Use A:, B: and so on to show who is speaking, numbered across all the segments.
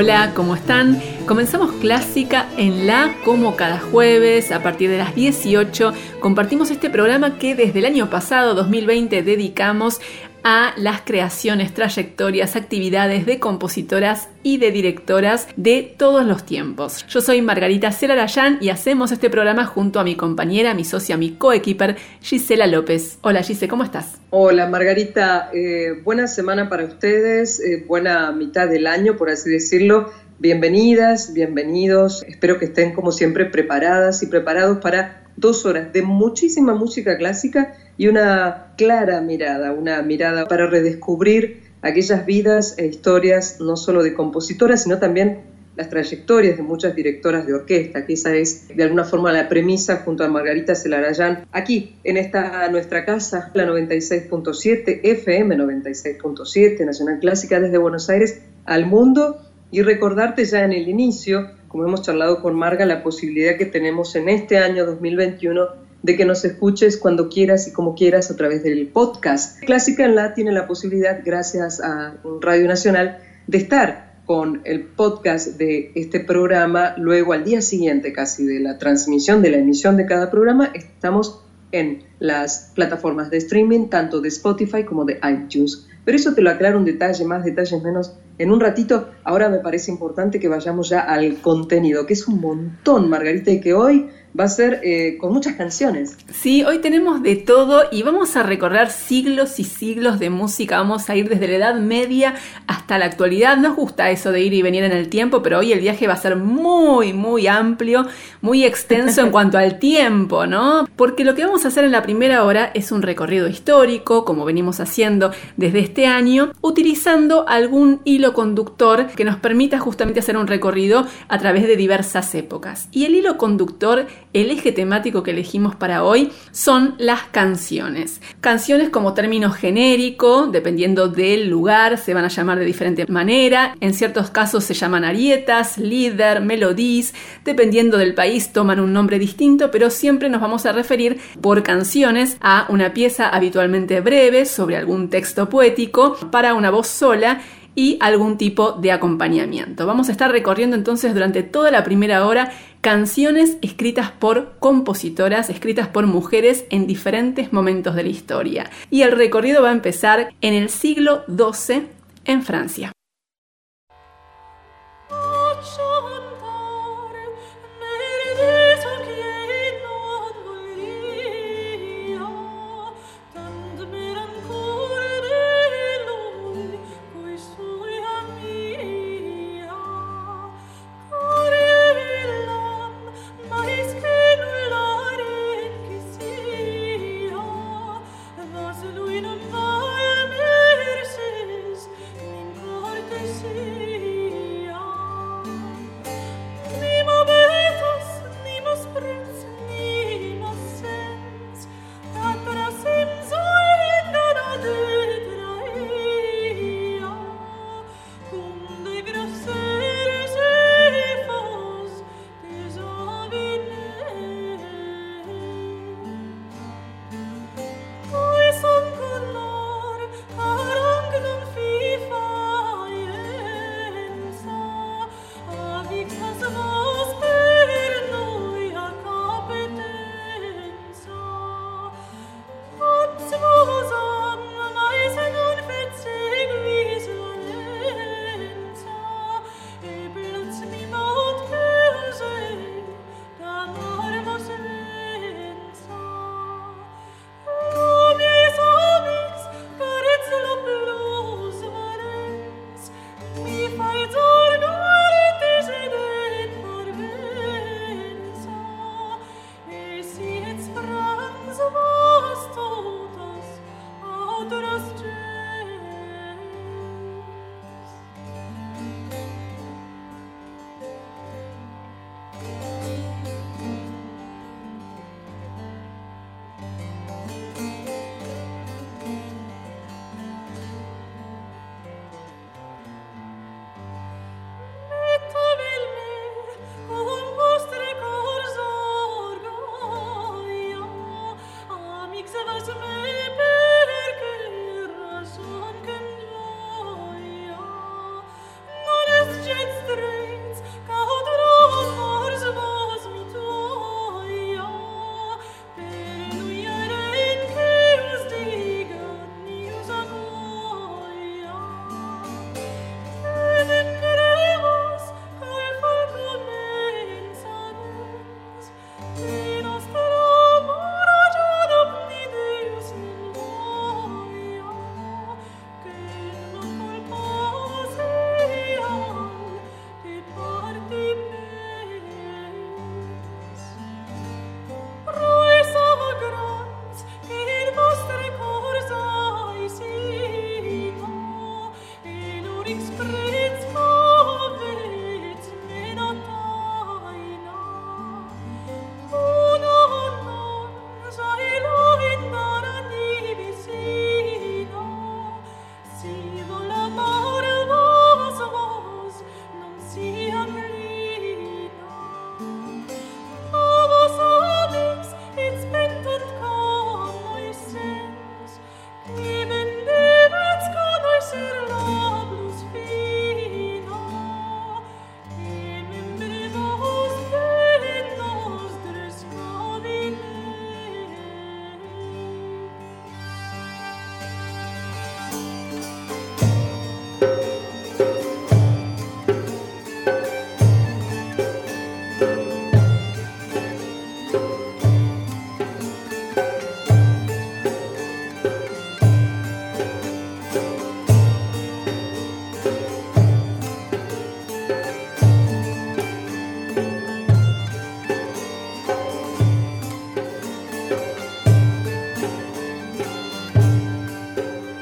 A: Hola, ¿cómo están? Comenzamos Clásica en La como cada jueves a partir de las 18. Compartimos este programa que desde el año pasado, 2020, dedicamos a las creaciones, trayectorias, actividades de compositoras y de directoras de todos los tiempos. Yo soy Margarita Celarayán y hacemos este programa junto a mi compañera, mi socia, mi coequiper, Gisela López. Hola Gise, ¿cómo estás?
B: Hola Margarita, eh, buena semana para ustedes, eh, buena mitad del año, por así decirlo. Bienvenidas, bienvenidos. Espero que estén como siempre preparadas y preparados para dos horas de muchísima música clásica y una clara mirada, una mirada para redescubrir aquellas vidas e historias no solo de compositoras, sino también las trayectorias de muchas directoras de orquesta, que esa es de alguna forma la premisa junto a Margarita Celarayán, aquí en esta nuestra casa, la 96.7, FM 96.7, Nacional Clásica desde Buenos Aires al mundo, y recordarte ya en el inicio, como hemos charlado con Marga, la posibilidad que tenemos en este año 2021 de que nos escuches cuando quieras y como quieras a través del podcast. Clásica en La tiene la posibilidad, gracias a Radio Nacional, de estar con el podcast de este programa. Luego, al día siguiente casi de la transmisión, de la emisión de cada programa, estamos en las plataformas de streaming, tanto de Spotify como de iTunes. Pero eso te lo aclaro un detalle, más detalles menos en un ratito. Ahora me parece importante que vayamos ya al contenido, que es un montón, Margarita, y que hoy va a ser eh, con muchas canciones.
A: Sí, hoy tenemos de todo y vamos a recorrer siglos y siglos de música. Vamos a ir desde la Edad Media hasta la actualidad. Nos gusta eso de ir y venir en el tiempo, pero hoy el viaje va a ser muy, muy amplio, muy extenso en cuanto al tiempo, ¿no? Porque lo que vamos a hacer en la primera hora es un recorrido histórico, como venimos haciendo desde este año, utilizando algún hilo conductor que nos permita justamente hacer un recorrido a través de diversas épocas. Y el hilo conductor el eje temático que elegimos para hoy son las canciones. Canciones como término genérico, dependiendo del lugar, se van a llamar de diferente manera. En ciertos casos se llaman arietas, líder, melodies. Dependiendo del país toman un nombre distinto, pero siempre nos vamos a referir por canciones a una pieza habitualmente breve sobre algún texto poético para una voz sola y algún tipo de acompañamiento. Vamos a estar recorriendo entonces durante toda la primera hora canciones escritas por compositoras, escritas por mujeres en diferentes momentos de la historia. Y el recorrido va a empezar en el siglo XII en Francia.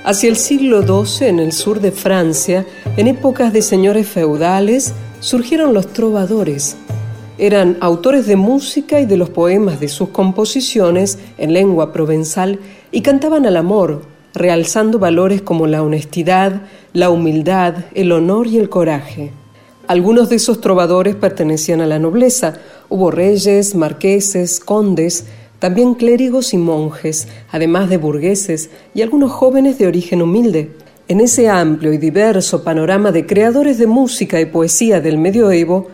B: Hacia el siglo XII, en el sur de Francia, en épocas de señores feudales, surgieron los trovadores. Eran autores de música y de los poemas de sus composiciones en lengua provenzal y cantaban al amor, realzando valores como la honestidad, la humildad, el honor y el coraje. Algunos de esos trovadores pertenecían a la nobleza. Hubo reyes, marqueses, condes, también clérigos y monjes, además de burgueses y algunos jóvenes de origen humilde. En ese amplio y diverso panorama de creadores de música y poesía del medioevo,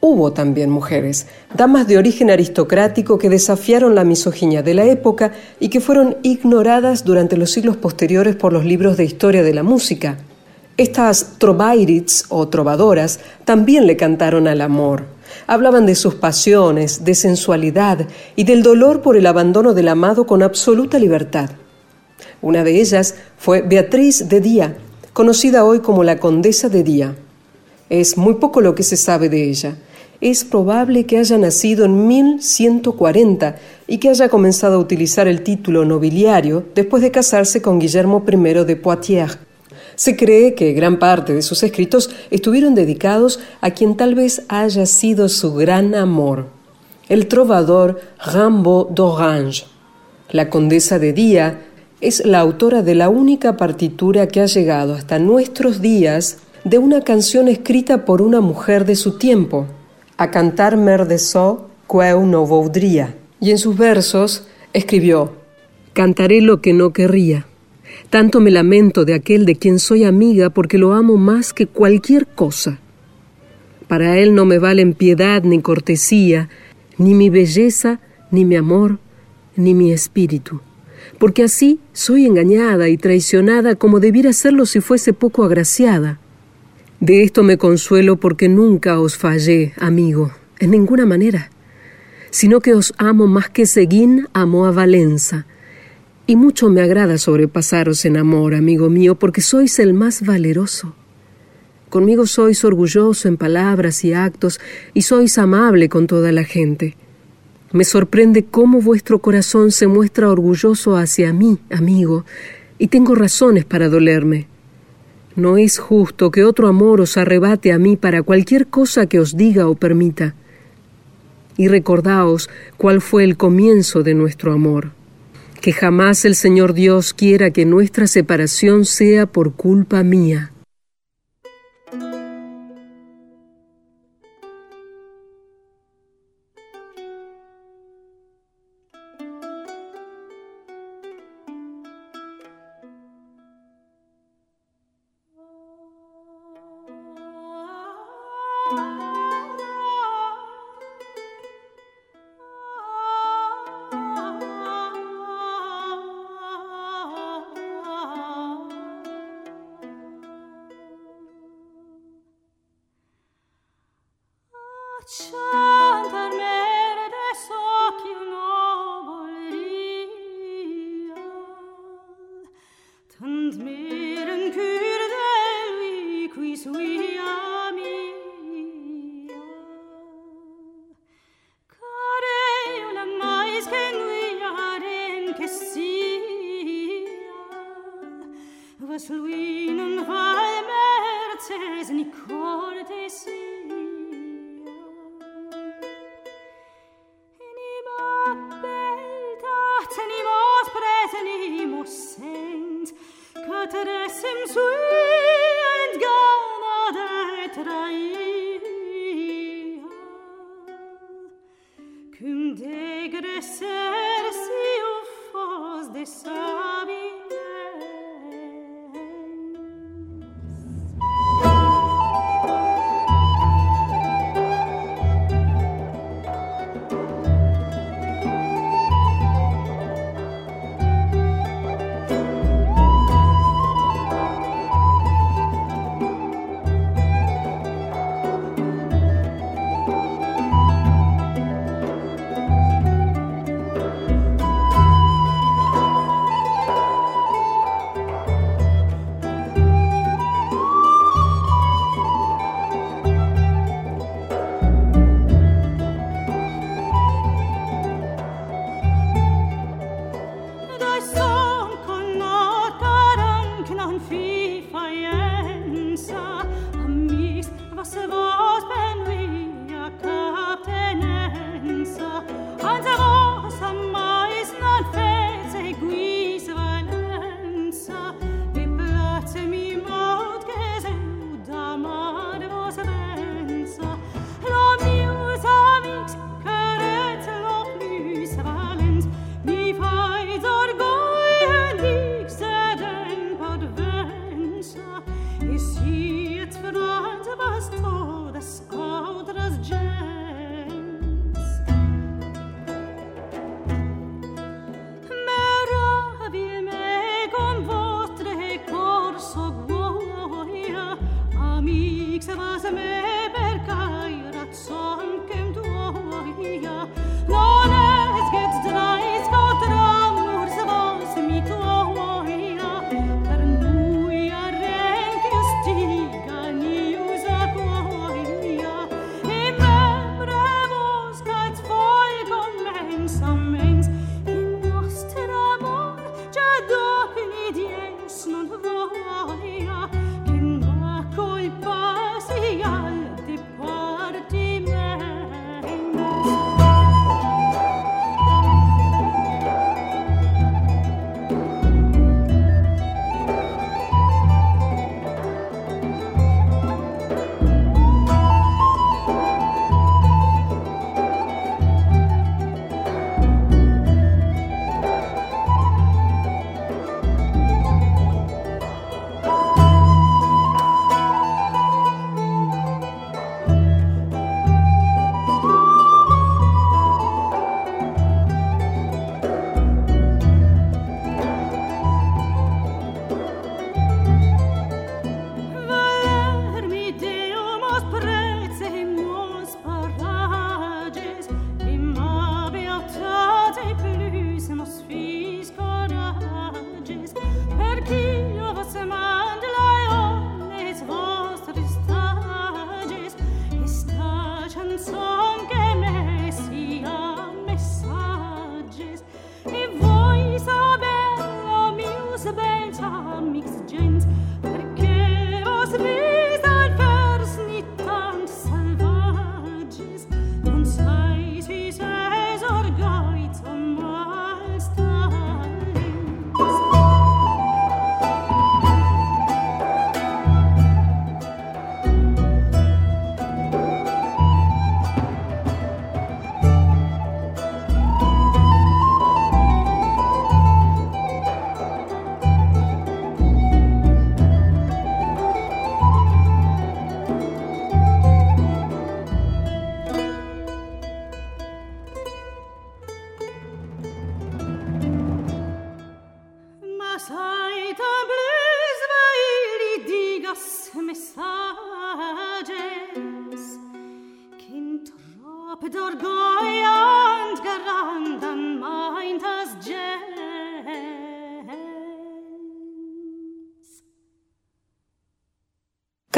B: hubo también mujeres, damas de origen aristocrático que desafiaron la misoginia de la época y que fueron ignoradas durante los siglos posteriores por los libros de historia de la música. Estas trovairits o trovadoras también le cantaron al amor Hablaban de sus pasiones, de sensualidad y del dolor por el abandono del amado con absoluta libertad. Una de ellas fue Beatriz de Día, conocida hoy como la Condesa de Día. Es muy poco lo que se sabe de ella. Es probable que haya nacido en 1140 y que haya comenzado a utilizar el título nobiliario después de casarse con Guillermo I de Poitiers. Se cree que gran parte de sus escritos estuvieron dedicados a quien tal vez haya sido su gran amor, el trovador Rimbaud d'Orange. La condesa de Día es la autora de la única partitura que ha llegado hasta nuestros días de una canción escrita por una mujer de su tiempo, a cantar mer de queu no voudria. Y en sus versos escribió: Cantaré lo que no querría. Tanto me lamento de aquel de quien soy amiga porque lo amo más que cualquier cosa. Para él no me valen piedad ni cortesía, ni mi belleza, ni mi amor, ni mi espíritu, porque así soy engañada y traicionada como debiera serlo si fuese poco agraciada. De esto me consuelo porque nunca os fallé, amigo, en ninguna manera, sino que os amo más que Seguín amó a Valenza, y mucho me agrada sobrepasaros en amor, amigo mío, porque sois el más valeroso. Conmigo sois orgulloso en palabras y actos, y sois amable con toda la gente. Me sorprende cómo vuestro corazón se muestra orgulloso hacia mí, amigo, y tengo razones para dolerme. No es justo que otro amor os arrebate a mí para cualquier cosa que os diga o permita. Y recordaos cuál fue el comienzo de nuestro amor que jamás el Señor Dios quiera que nuestra separación sea por culpa mía.
C: ciao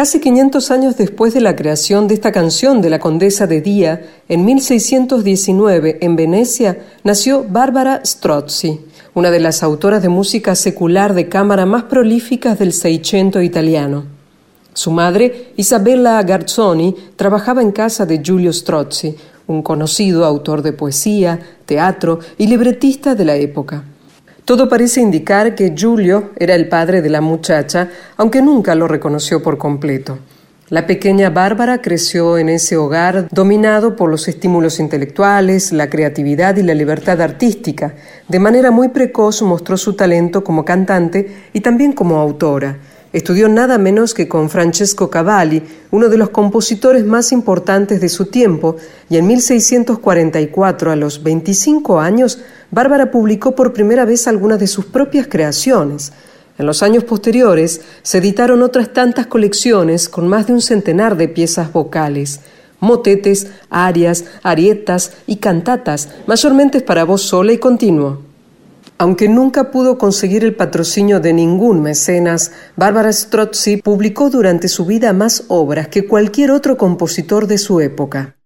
B: Casi 500 años después de la creación de esta canción de la condesa de Día, en 1619, en Venecia, nació Bárbara Strozzi, una de las autoras de música secular de cámara más prolíficas del Seicento italiano. Su madre, Isabella Garzoni, trabajaba en casa de Giulio Strozzi, un conocido autor de poesía, teatro y libretista de la época. Todo parece indicar que Giulio era el padre de la muchacha, aunque nunca lo reconoció por completo. La pequeña Bárbara creció en ese hogar dominado por los estímulos intelectuales, la creatividad y la libertad artística. De manera muy precoz mostró su talento como cantante y también como autora. Estudió nada menos que con Francesco Cavalli, uno de los compositores más importantes de su tiempo, y en 1644, a los 25 años, Bárbara publicó por primera vez algunas de sus propias creaciones. En los años posteriores se editaron otras tantas colecciones con más de un centenar de piezas vocales, motetes, arias, arietas y cantatas, mayormente para voz sola y continuo. Aunque nunca pudo conseguir el patrocinio de ningún mecenas, Bárbara Strozzi publicó durante su vida más obras que cualquier otro compositor de su época.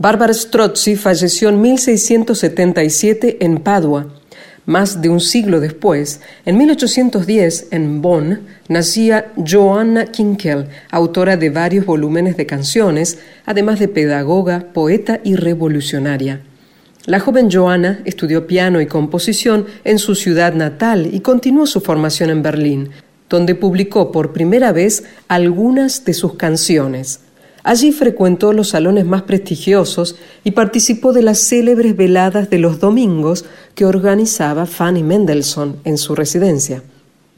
B: Bárbara Strozzi falleció en 1677 en Padua. Más de un siglo después, en 1810, en Bonn, nacía Joanna Kinkel, autora de varios volúmenes de canciones, además de pedagoga, poeta y revolucionaria. La joven Joanna estudió piano y composición en su ciudad natal y continuó su formación en Berlín, donde publicó por primera vez algunas de sus canciones. Allí frecuentó los salones más prestigiosos y participó de las célebres veladas de los domingos que organizaba Fanny Mendelssohn en su residencia.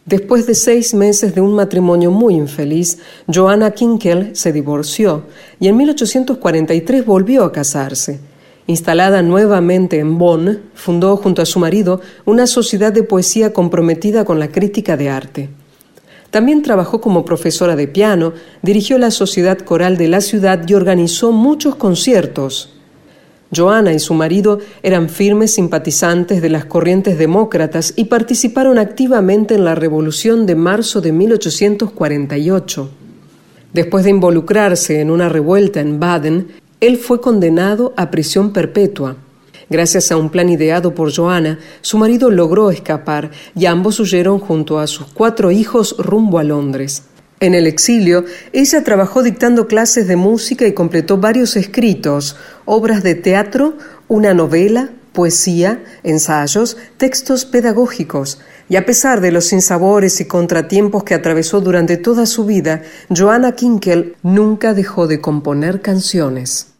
B: Después de seis meses de un matrimonio muy infeliz, Joanna Kinkel se divorció y en 1843 volvió a casarse. Instalada nuevamente en Bonn, fundó junto a su marido una sociedad de poesía comprometida con la crítica de arte. También trabajó como profesora de piano, dirigió la Sociedad Coral de la ciudad y organizó muchos conciertos. Joana y su marido eran firmes simpatizantes de las corrientes demócratas y participaron activamente en la Revolución de marzo de 1848. Después de involucrarse en una revuelta en Baden, él fue condenado a prisión perpetua.
A: Gracias a un plan ideado por Joana, su marido logró escapar y ambos huyeron junto a sus cuatro hijos rumbo a Londres. En el exilio, ella trabajó dictando clases de música y completó varios escritos, obras de teatro, una novela, poesía, ensayos, textos pedagógicos. Y a pesar de los sinsabores y contratiempos que atravesó durante toda su vida, Joanna Kinkel nunca dejó de componer canciones.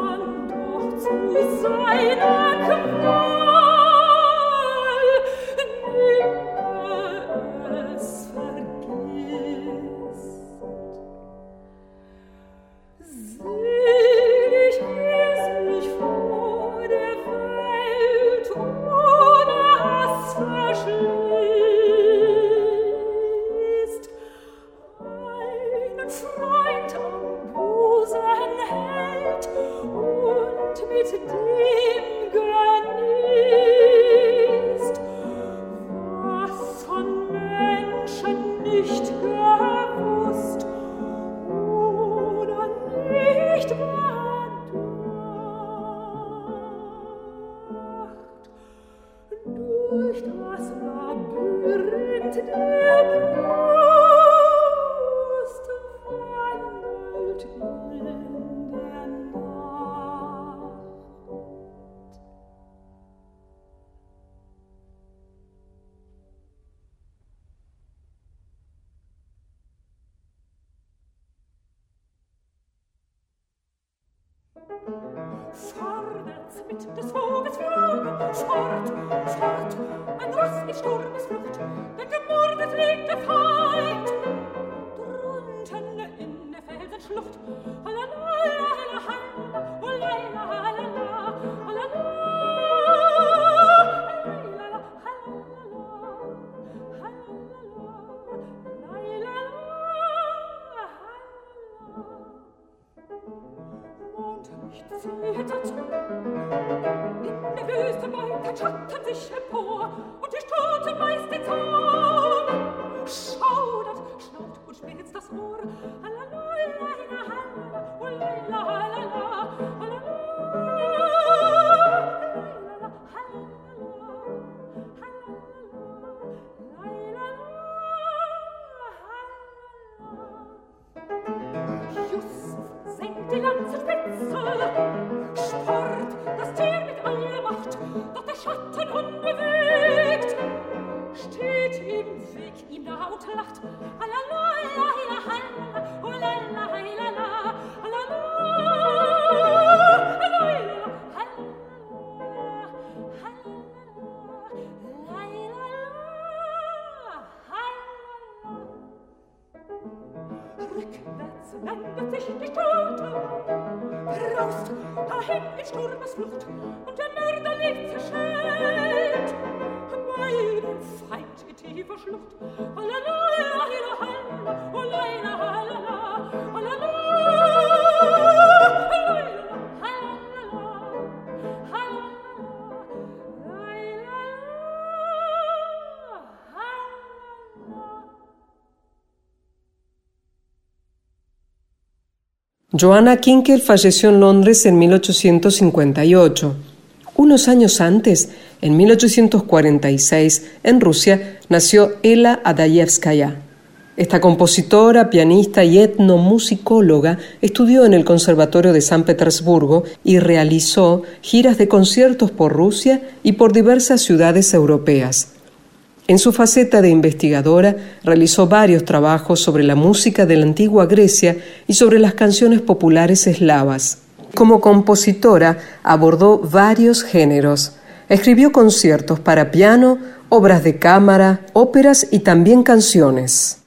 A: dann doch zu seiner Gnade.
C: Joanna Kinkel falleció en Londres en 1858. Unos años antes, en 1846, en Rusia, nació Ela Adayevskaya. Esta compositora, pianista y etnomusicóloga estudió en el Conservatorio de San Petersburgo y realizó giras de conciertos por Rusia y por diversas ciudades europeas. En su faceta de investigadora realizó varios trabajos sobre la música de la antigua Grecia y sobre las canciones populares eslavas. Como compositora abordó varios géneros. Escribió conciertos para piano, obras de cámara, óperas y también canciones.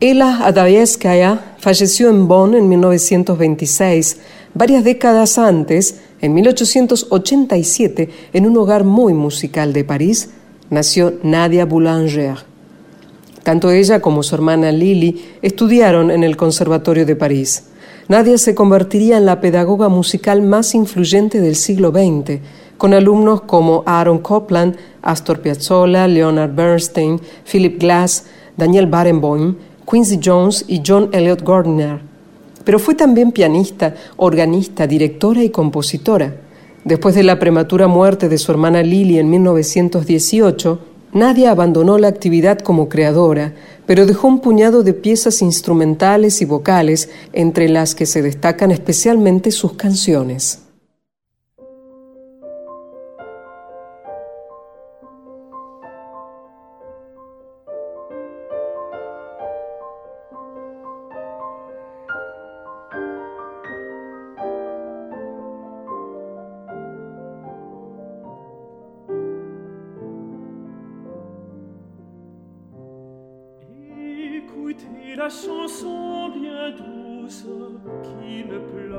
C: Ela Adayevskaya falleció en Bonn en 1926, varias décadas antes, en 1887, en un hogar muy musical de París, nació Nadia Boulanger. Tanto ella como su hermana Lily estudiaron en el Conservatorio de París. Nadia se convertiría en la pedagoga musical más influyente del siglo XX, con alumnos como Aaron Copland, Astor Piazzolla, Leonard Bernstein, Philip Glass, Daniel Barenboim, Quincy Jones y John Elliot Gardner.
B: pero fue también pianista, organista, directora y compositora. Después de la prematura muerte de su hermana Lily en 1918, Nadia abandonó la actividad como creadora, pero dejó un puñado de piezas instrumentales y vocales, entre las que se destacan especialmente sus canciones.
C: Qui ne pleure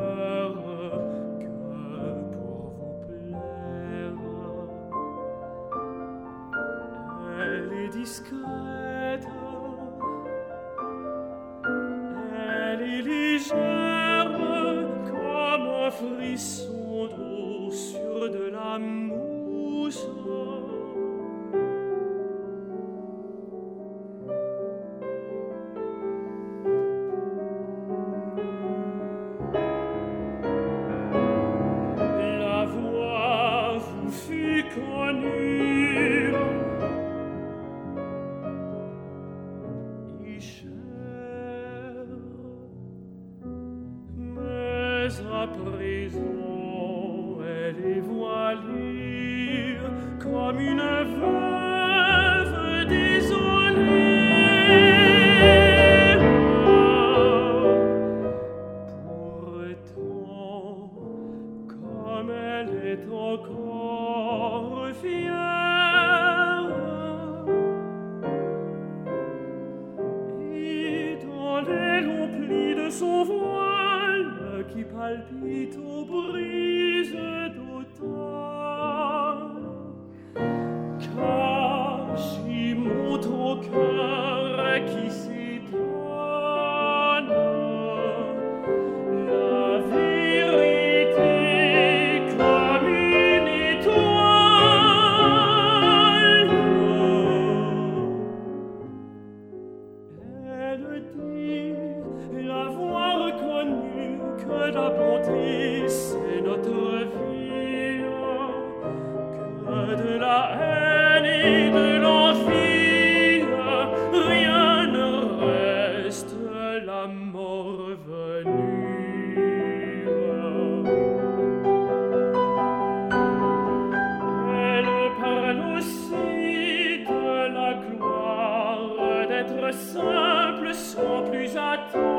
C: Lord.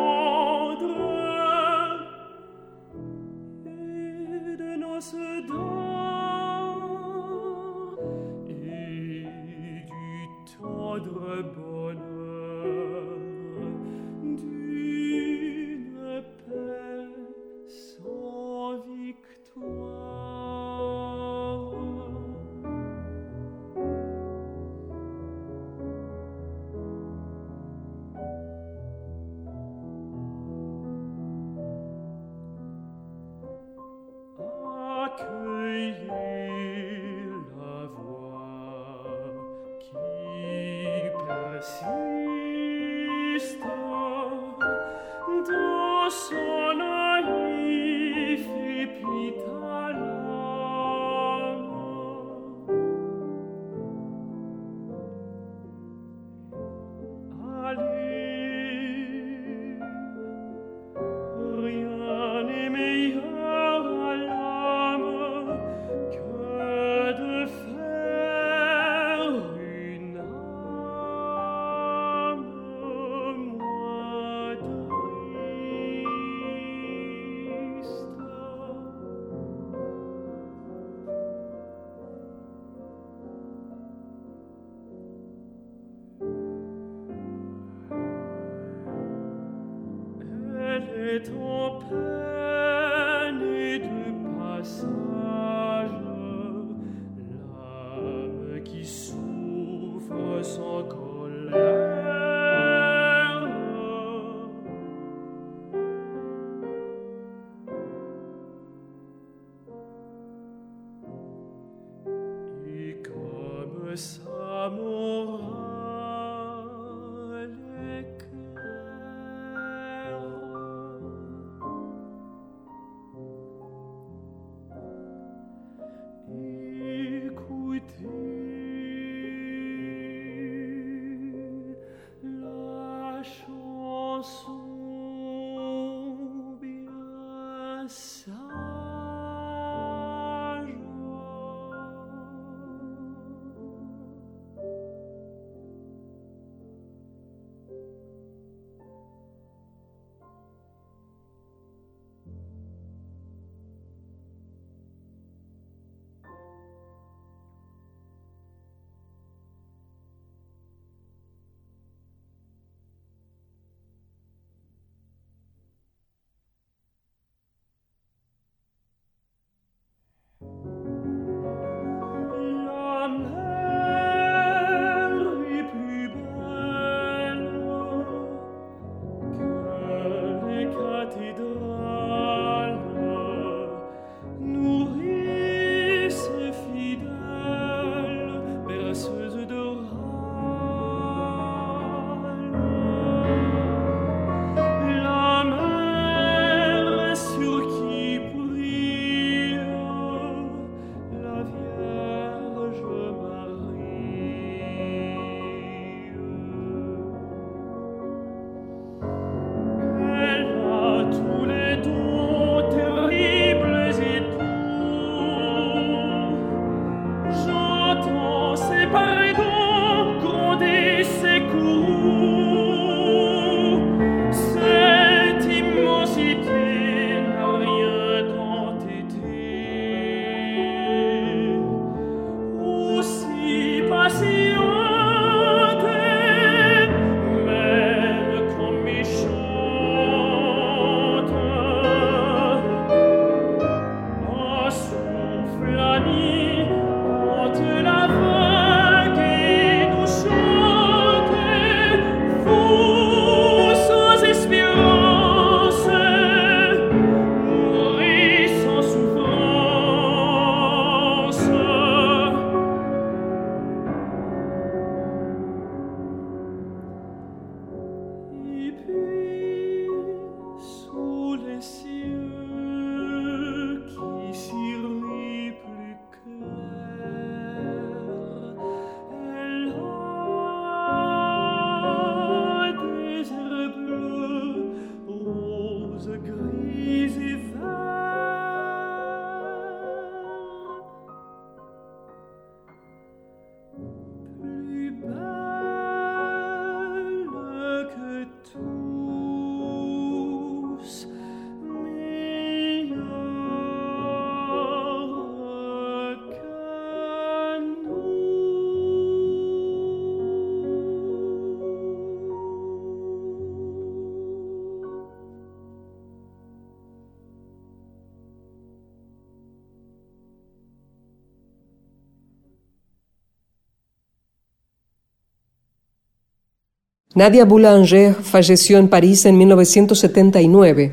A: Nadia Boulanger falleció en París en 1979.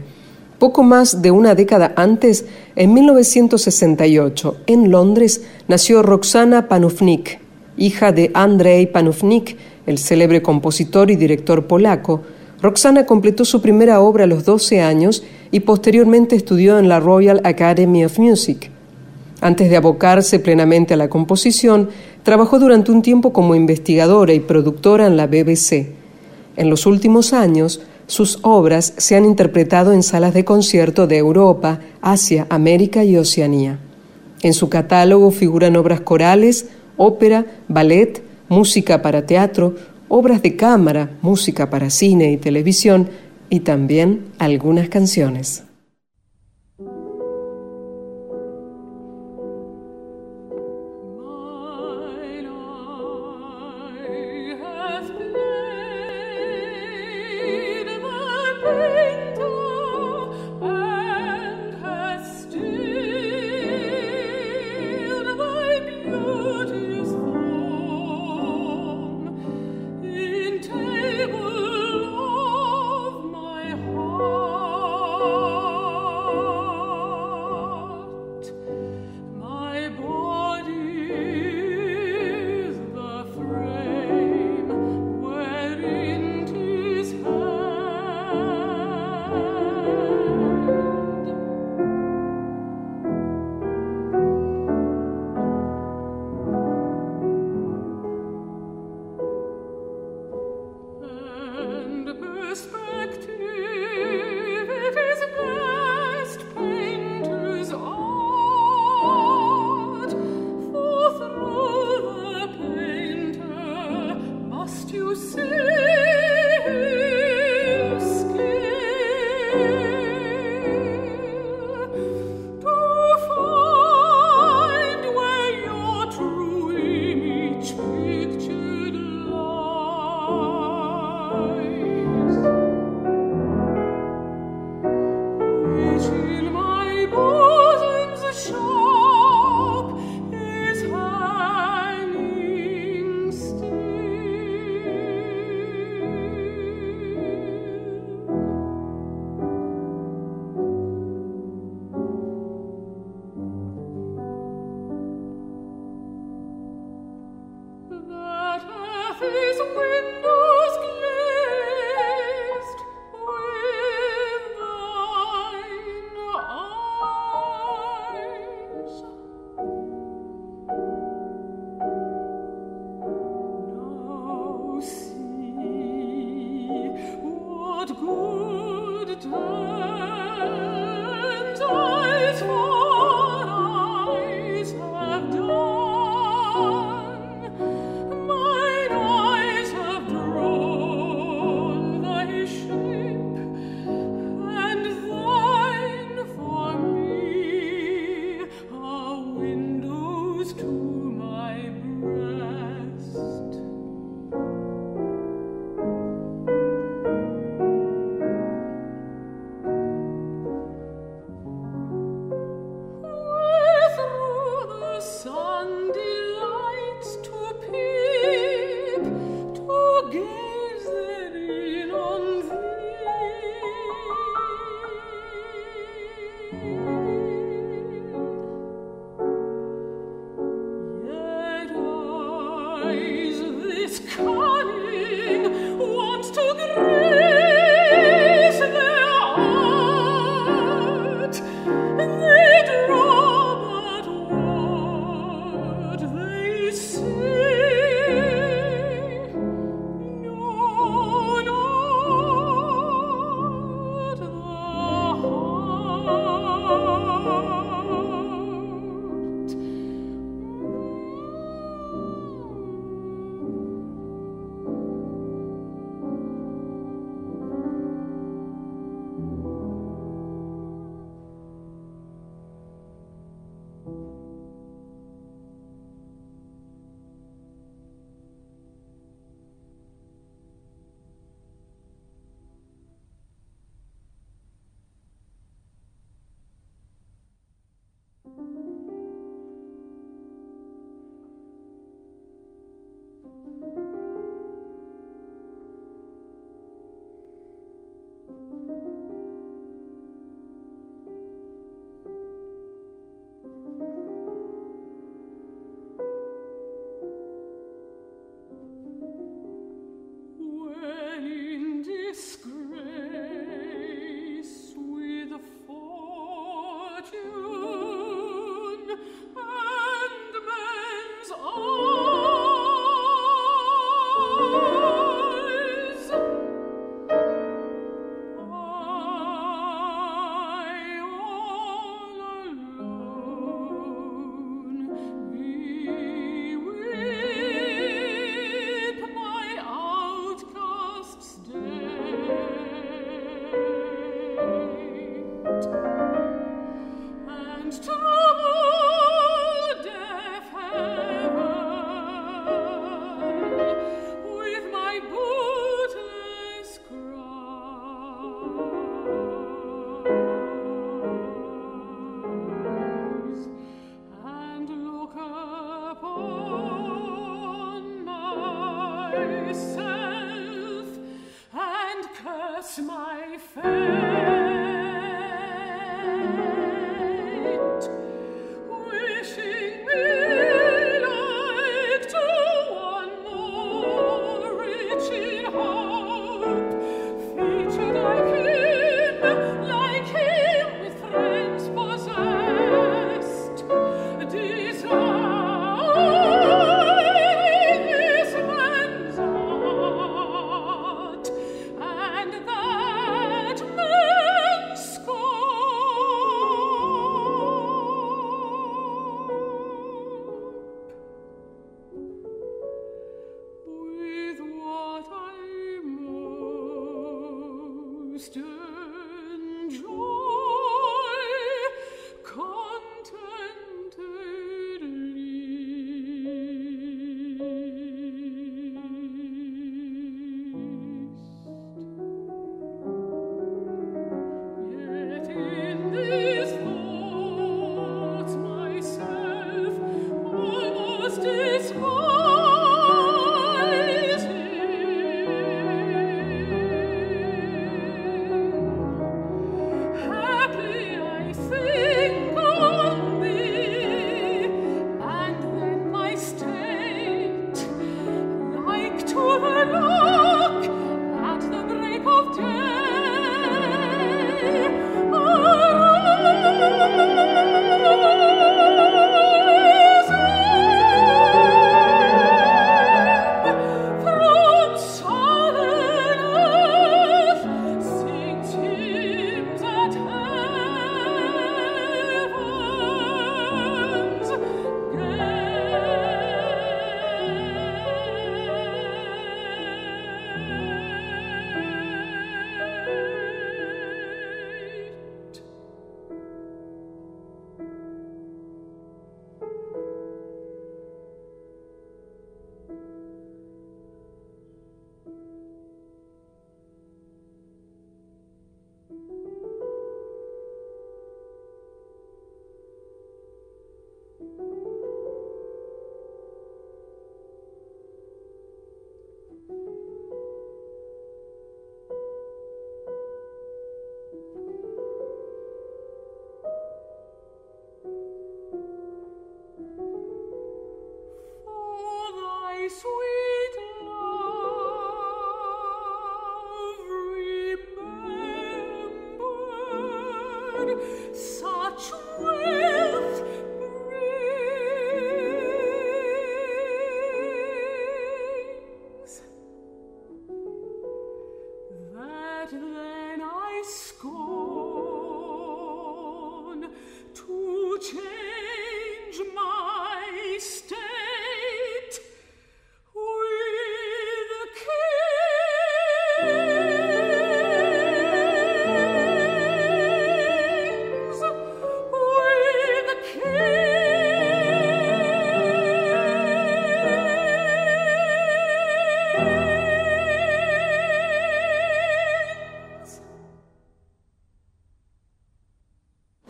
A: Poco más de una década antes, en 1968, en Londres, nació Roxana Panufnik, hija de Andrei Panufnik, el célebre compositor y director polaco. Roxana completó su primera obra a los 12 años y posteriormente estudió en la Royal Academy of Music. Antes de abocarse plenamente a la composición, trabajó durante un tiempo como investigadora y productora en la BBC. En los últimos años, sus obras se han interpretado en salas de concierto de Europa, Asia, América y Oceanía. En su catálogo figuran obras corales, ópera, ballet, música para teatro, obras de cámara, música para cine y televisión y también algunas canciones. despair.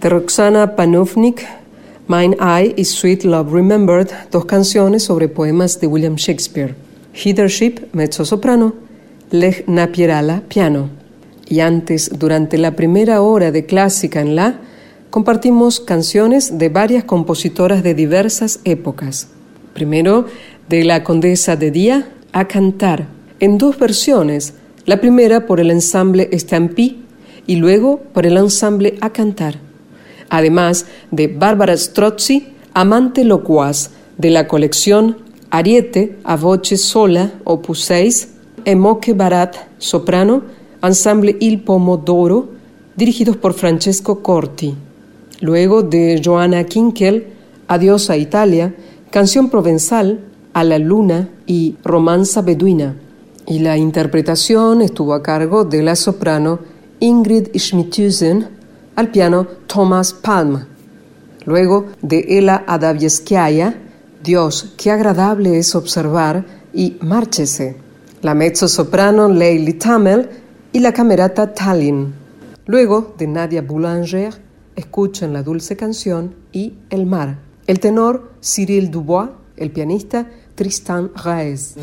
B: De Roxana Panufnik, Mine Eye y Sweet Love Remembered, dos canciones sobre poemas de William Shakespeare. Heathership, mezzo soprano, Lech Napierala, piano. Y antes, durante la primera hora de clásica en la, compartimos canciones de varias compositoras de diversas épocas. Primero, de la Condesa de Día a cantar, en dos versiones, la primera por el ensamble Stampy y luego por el ensamble a cantar además de Bárbara Strozzi, Amante Locuaz, de la colección Ariete a voce sola, opus 6, Emoque Barat, soprano, ensamble Il Pomodoro, dirigidos por Francesco Corti. Luego de Joanna Kinkel, Adiós a Italia, Canción Provenzal, A la Luna y Romanza Beduina. Y la interpretación estuvo a cargo de la soprano Ingrid Schmidhusen al piano Thomas Palm. Luego de Ela Adavieskaya, Dios, qué agradable es observar y Márchese, la mezzo-soprano Leili Tamel y la camerata Tallinn. Luego de Nadia Boulanger, escuchan la dulce canción y El mar. El tenor Cyril Dubois, el pianista Tristan Raes.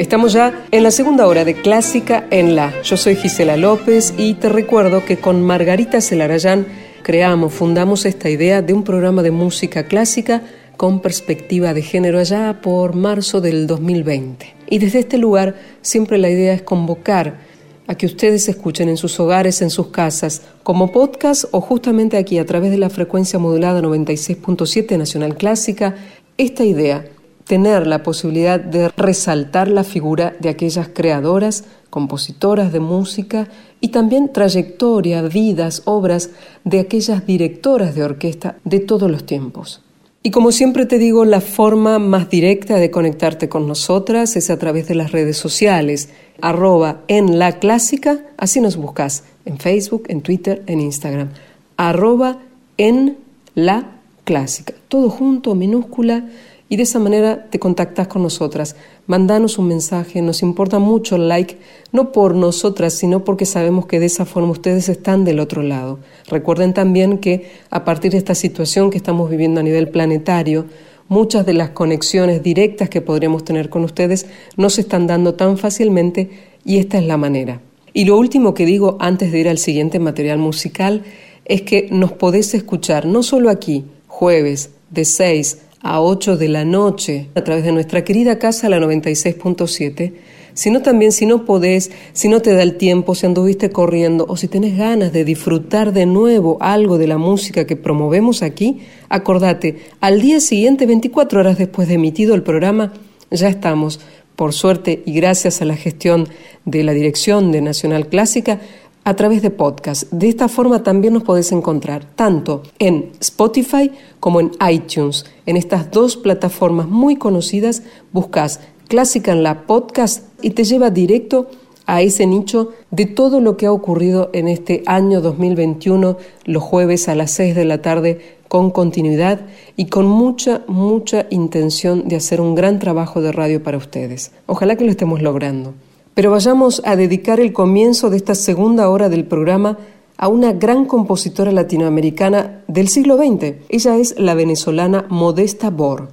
B: Estamos ya en la segunda hora de Clásica en la. Yo soy Gisela López y te recuerdo que con Margarita Celarayán creamos, fundamos esta idea de un programa de música clásica con perspectiva de género allá por marzo del 2020. Y desde este lugar siempre la idea es convocar a que ustedes escuchen en sus hogares, en sus casas, como podcast o justamente aquí a través de la frecuencia modulada 96.7 Nacional Clásica, esta idea tener la posibilidad de resaltar la figura de aquellas creadoras, compositoras de música y también trayectoria, vidas, obras de aquellas directoras de orquesta de todos los tiempos. Y como siempre te digo, la forma más directa de conectarte con nosotras es a través de las redes sociales, arroba en la clásica, así nos buscas, en Facebook, en Twitter, en Instagram, arroba en la clásica, todo junto, minúscula, y de esa manera te contactas con nosotras. Mandanos un mensaje, nos importa mucho el like, no por nosotras, sino porque sabemos que de esa forma ustedes están del otro lado. Recuerden también que a partir de esta situación que estamos viviendo a nivel planetario, muchas de las conexiones directas que podríamos tener con ustedes no se están dando tan fácilmente y esta es la manera. Y lo último que digo antes de ir al siguiente material musical es que nos podés escuchar no solo aquí, jueves, de 6 a 8 de la noche a través de nuestra querida casa, la 96.7, sino también si no podés, si no te da el tiempo, si anduviste corriendo o si tenés ganas de disfrutar de nuevo algo de la música que promovemos aquí, acordate, al día siguiente, 24 horas después de emitido el programa, ya estamos, por suerte y gracias a la gestión de la dirección de Nacional Clásica, a través de podcast. De esta forma también nos podés encontrar tanto en Spotify como en iTunes. En estas dos plataformas muy conocidas buscas Clásica en la podcast y te lleva directo a ese nicho de todo lo que ha ocurrido en este año 2021, los jueves a las 6 de la tarde, con continuidad y con mucha, mucha intención de hacer un gran trabajo de radio para ustedes. Ojalá que lo estemos logrando. Pero vayamos a dedicar el comienzo de esta segunda hora del programa a una gran compositora latinoamericana del siglo XX. Ella es la venezolana Modesta Bor.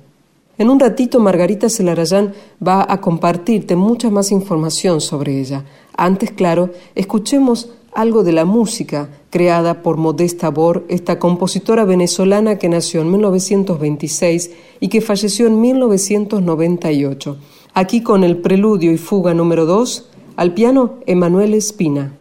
B: En un ratito Margarita Celarayán va a compartirte mucha más información sobre ella. Antes, claro, escuchemos algo de la música creada por Modesta Bor, esta compositora venezolana que nació en 1926 y que falleció en 1998. Aquí con el preludio y fuga número 2, al piano Emanuel Espina.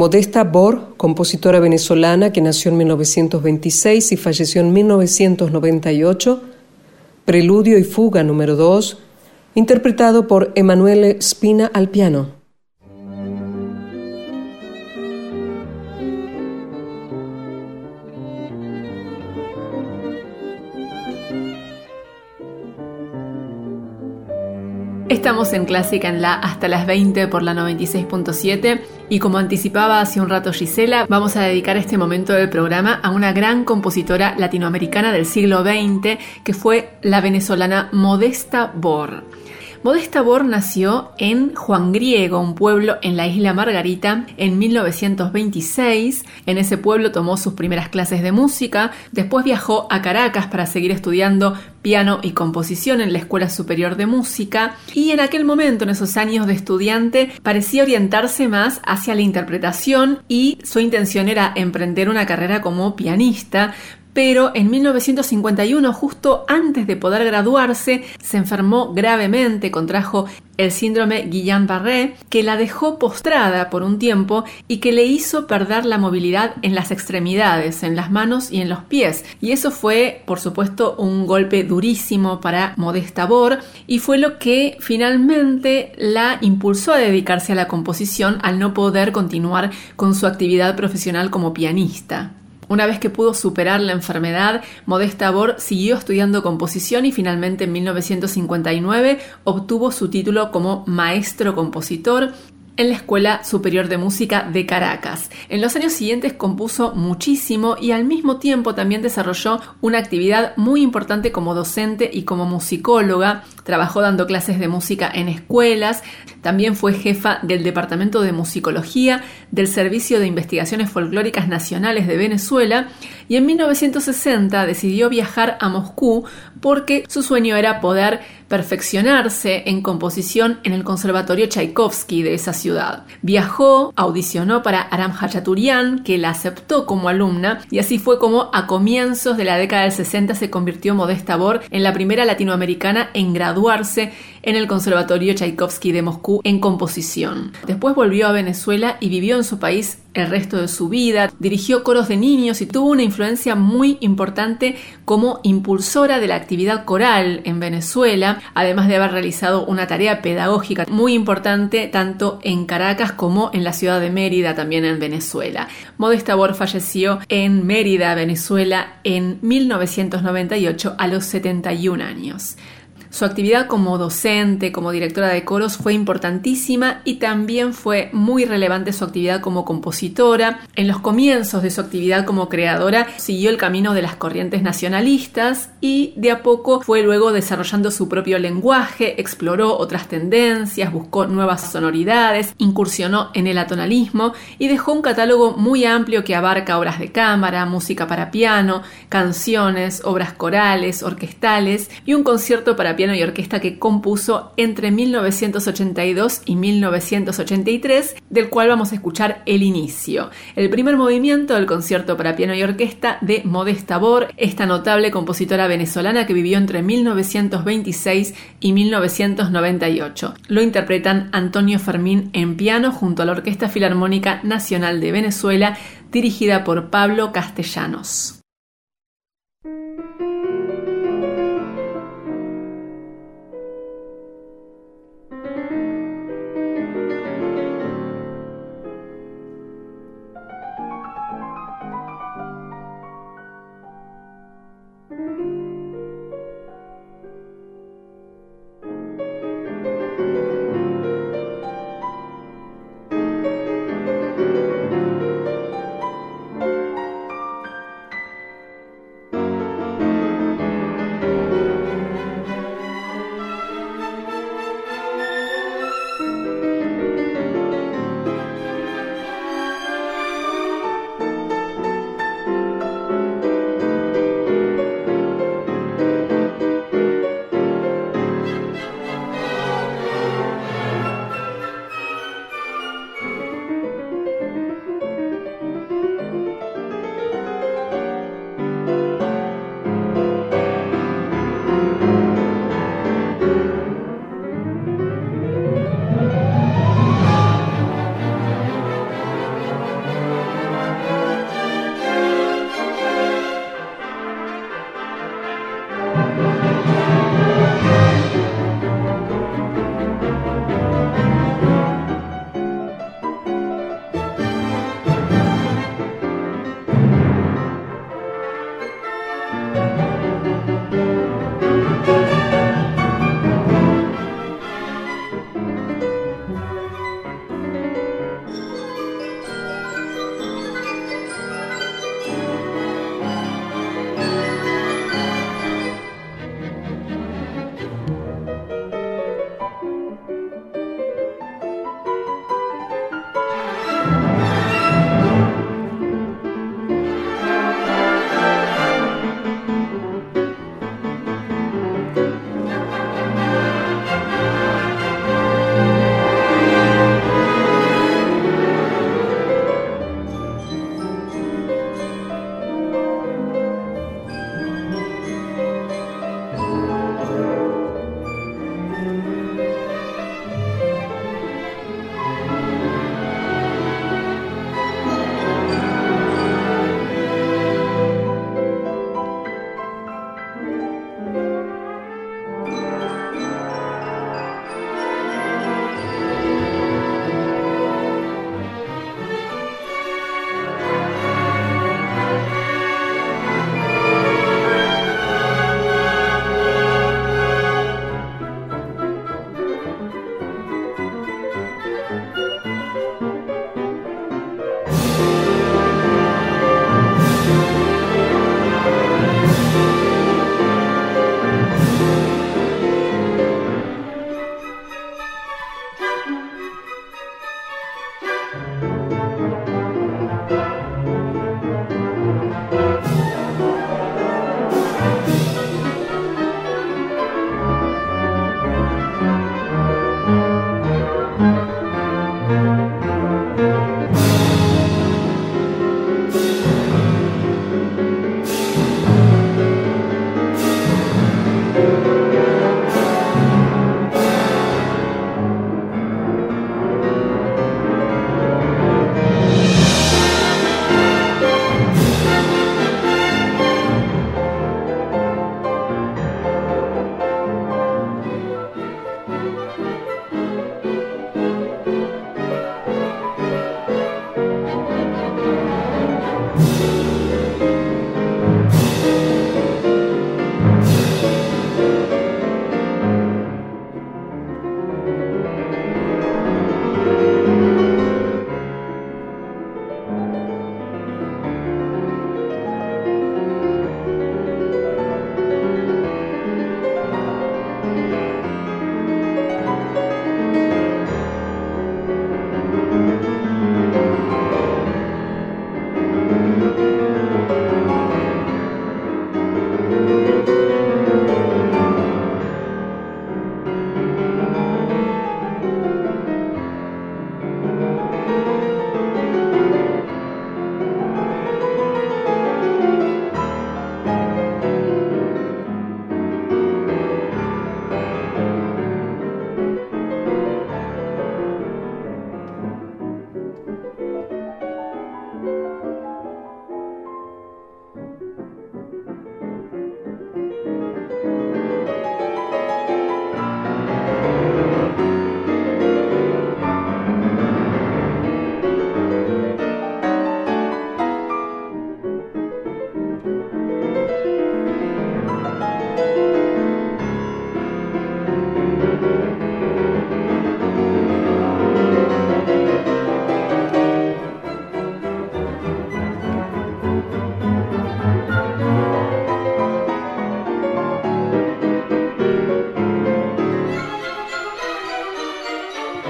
B: Modesta Bor, compositora venezolana que nació en 1926 y falleció en 1998, Preludio y Fuga número 2, interpretado por Emanuele Spina al piano.
D: Estamos en Clásica en la hasta las 20 por la 96.7 y como anticipaba hace un rato Gisela, vamos a dedicar este momento del programa a una gran compositora latinoamericana del siglo XX que fue la venezolana Modesta Bor. Modesta Bor nació en Juan Griego, un pueblo en la isla Margarita, en 1926. En ese pueblo tomó sus primeras clases de música, después viajó a Caracas para seguir estudiando piano y composición en la Escuela Superior de Música. Y en aquel momento, en esos años de estudiante, parecía orientarse más hacia la interpretación y su intención era emprender una carrera como pianista, pero en 1951, justo antes de poder graduarse, se enfermó gravemente, contrajo el síndrome Guillain-Barré, que la dejó postrada por un tiempo y que le hizo perder la movilidad en las extremidades, en las manos y en los pies. Y eso fue, por supuesto, un golpe durísimo para Modesta Bor y fue lo que finalmente la impulsó a dedicarse a la composición al no poder continuar con su actividad profesional como pianista. Una vez que pudo superar la enfermedad, Modesta Bor siguió estudiando composición y finalmente en 1959 obtuvo su título como maestro compositor en la Escuela Superior de Música de Caracas. En los años siguientes compuso muchísimo y al mismo tiempo también desarrolló una actividad muy importante como docente y como musicóloga. Trabajó dando clases de música en escuelas, también fue jefa del Departamento de Musicología del Servicio de Investigaciones Folclóricas Nacionales de Venezuela y en 1960 decidió viajar a Moscú porque su sueño era poder perfeccionarse en composición en el Conservatorio Tchaikovsky de esa ciudad. Viajó, audicionó para Aram Hachaturian, que la aceptó como alumna, y así fue como a comienzos de la década del 60 se convirtió Modesta Bor en la primera latinoamericana en graduarse en el Conservatorio Tchaikovsky de Moscú en composición. Después volvió a Venezuela y vivió en su país el resto de su vida, dirigió coros de niños y tuvo una influencia muy importante como impulsora de la actividad coral en Venezuela, además de haber realizado una tarea pedagógica muy importante tanto en Caracas como en la ciudad de Mérida, también en Venezuela. Modesta Bor falleció en Mérida, Venezuela, en 1998 a los 71 años. Su actividad como docente, como directora de coros fue importantísima y también fue muy relevante su actividad como compositora. En los comienzos de su actividad como creadora siguió el camino de las corrientes nacionalistas y de a poco fue luego desarrollando su propio lenguaje, exploró otras tendencias, buscó nuevas sonoridades, incursionó en el atonalismo y dejó un catálogo muy amplio que abarca obras de cámara, música para piano, canciones, obras corales, orquestales y un concierto para piano y orquesta que compuso entre 1982 y 1983, del cual vamos a escuchar el inicio. El primer movimiento del concierto para piano y orquesta de Modesta Bor, esta notable compositora venezolana que vivió entre 1926 y 1998. Lo interpretan Antonio Fermín en piano junto a la Orquesta Filarmónica Nacional de Venezuela, dirigida por Pablo Castellanos.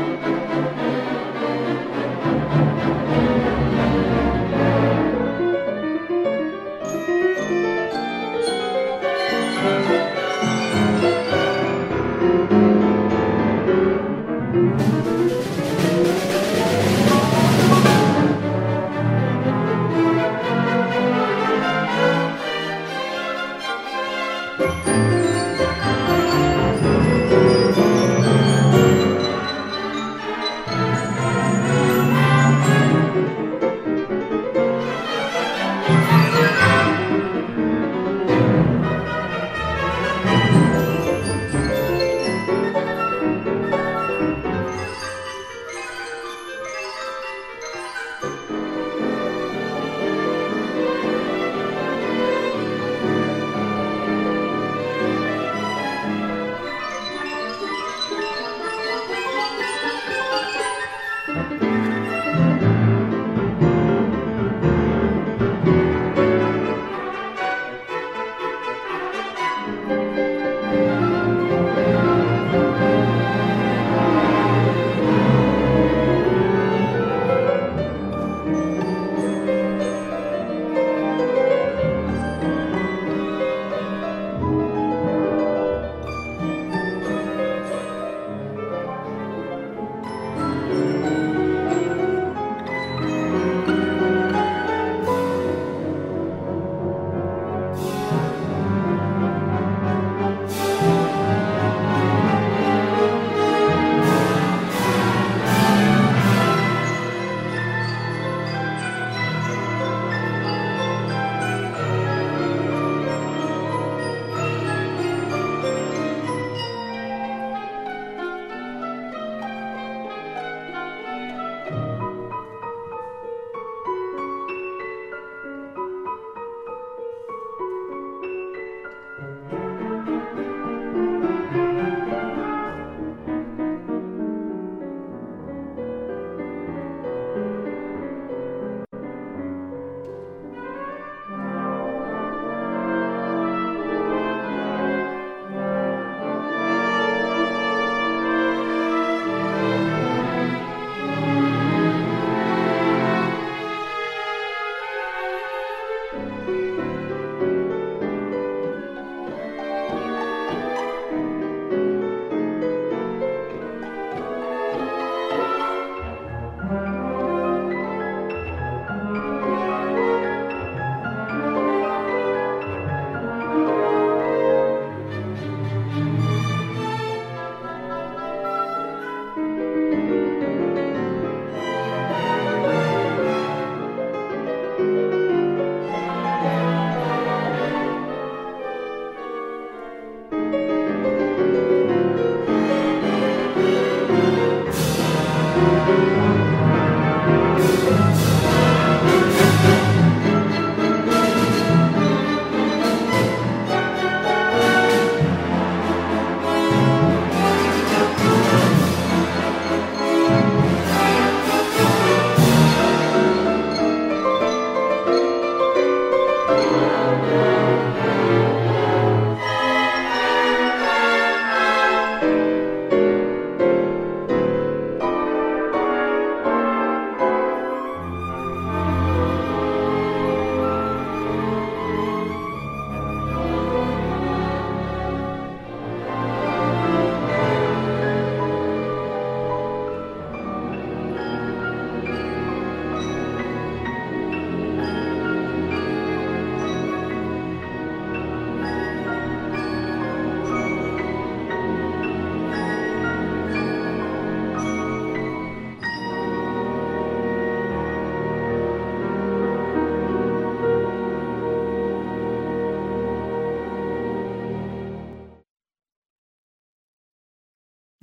E: Música